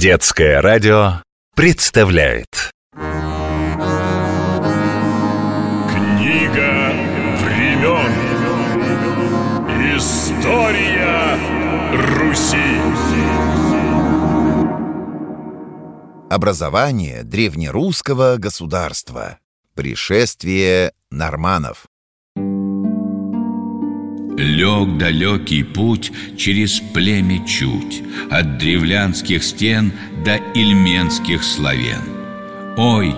Детское радио представляет Книга времен История Руси Образование древнерусского государства. Пришествие норманов. Лег далекий путь через племя чуть От древлянских стен до ильменских славян Ой,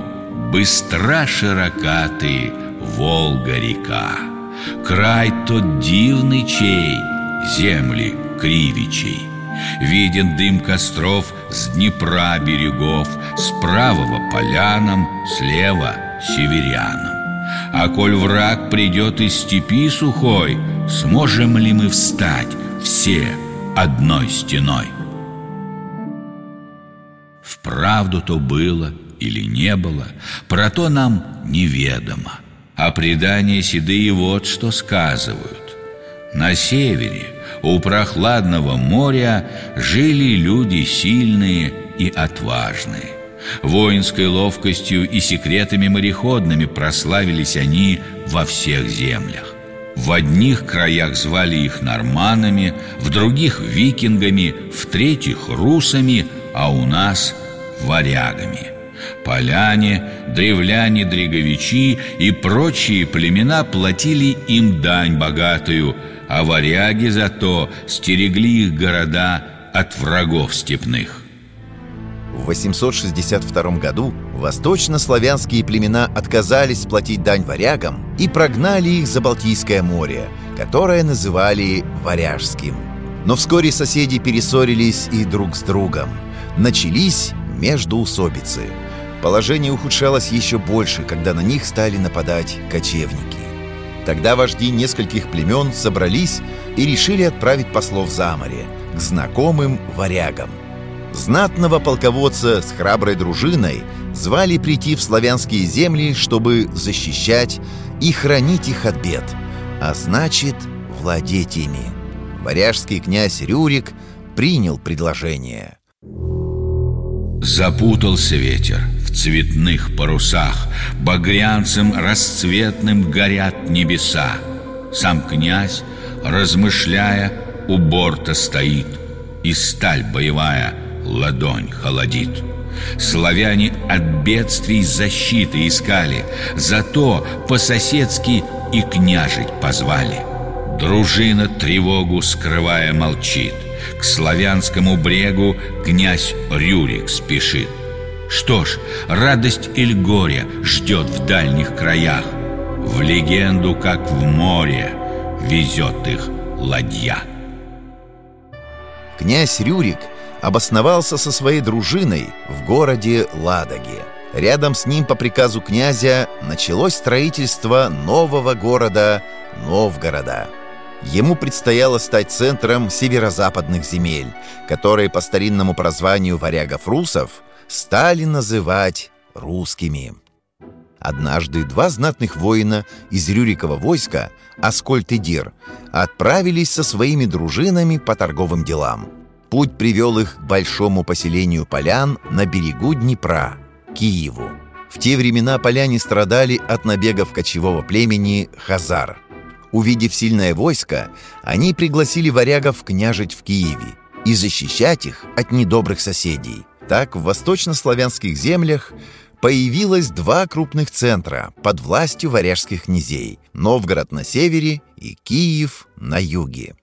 быстра широка ты, Волга-река Край тот дивный чей, земли кривичей! Виден дым костров с Днепра берегов Справа полянам, слева северянам А коль враг придет из степи сухой Сможем ли мы встать все одной стеной? Вправду то было или не было, про то нам неведомо. А предания седые вот что сказывают. На севере, у прохладного моря, жили люди сильные и отважные. Воинской ловкостью и секретами мореходными прославились они во всех землях. В одних краях звали их норманами, в других – викингами, в третьих – русами, а у нас – варягами. Поляне, древляне, дреговичи и прочие племена платили им дань богатую, а варяги зато стерегли их города от врагов степных. В 862 году восточнославянские племена отказались платить дань варягам и прогнали их за Балтийское море, которое называли Варяжским. Но вскоре соседи перессорились и друг с другом. Начались междоусобицы. Положение ухудшалось еще больше, когда на них стали нападать кочевники. Тогда вожди нескольких племен собрались и решили отправить послов за море к знакомым варягам. Знатного полководца с храброй дружиной звали прийти в славянские земли, чтобы защищать и хранить их от бед, а значит, владеть ими. Варяжский князь Рюрик принял предложение. Запутался ветер в цветных парусах, Багрянцем расцветным горят небеса. Сам князь, размышляя, у борта стоит, И сталь боевая — ладонь холодит. Славяне от бедствий защиты искали, Зато по-соседски и княжить позвали. Дружина тревогу скрывая молчит, К славянскому брегу князь Рюрик спешит. Что ж, радость или горе ждет в дальних краях, В легенду, как в море, везет их ладья. Князь Рюрик – обосновался со своей дружиной в городе Ладоге. Рядом с ним по приказу князя началось строительство нового города Новгорода. Ему предстояло стать центром северо-западных земель, которые по старинному прозванию варягов-русов стали называть русскими. Однажды два знатных воина из Рюрикова войска, Аскольд и Дир, отправились со своими дружинами по торговым делам – Путь привел их к большому поселению полян на берегу Днепра, Киеву. В те времена поляне страдали от набегов кочевого племени Хазар. Увидев сильное войско, они пригласили варягов княжить в Киеве и защищать их от недобрых соседей. Так в восточнославянских землях появилось два крупных центра под властью варяжских князей – Новгород на севере и Киев на юге.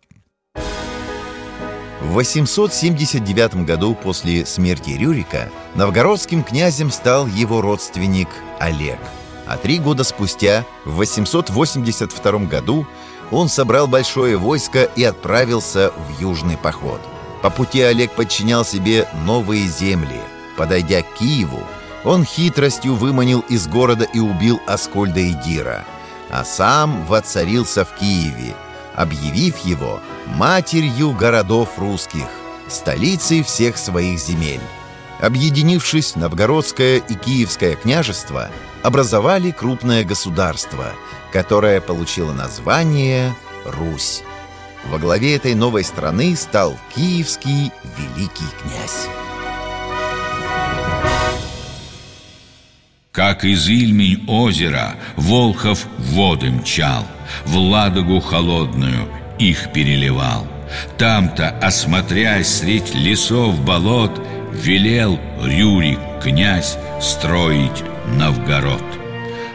В 879 году после смерти Рюрика новгородским князем стал его родственник Олег. А три года спустя, в 882 году, он собрал большое войско и отправился в южный поход. По пути Олег подчинял себе новые земли. Подойдя к Киеву, он хитростью выманил из города и убил Аскольда и Дира, а сам воцарился в Киеве – объявив его матерью городов русских, столицей всех своих земель. Объединившись, Новгородское и Киевское княжество образовали крупное государство, которое получило название Русь. Во главе этой новой страны стал киевский великий князь. Как из Ильмень озера Волхов воды мчал, В Ладогу холодную их переливал. Там-то, осмотрясь средь лесов болот, Велел Рюрик, князь, строить Новгород.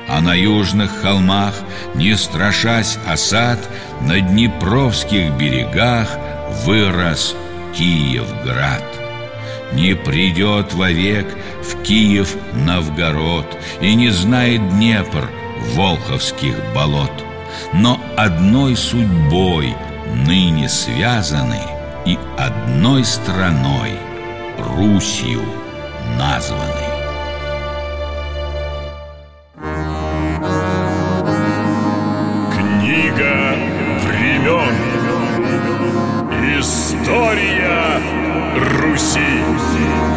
А на южных холмах, не страшась осад, На Днепровских берегах вырос Киевград. Не придет вовек в Киев Новгород И не знает Днепр волховских болот. Но одной судьбой ныне связаны И одной страной Русью названы. Книга времен История Руси.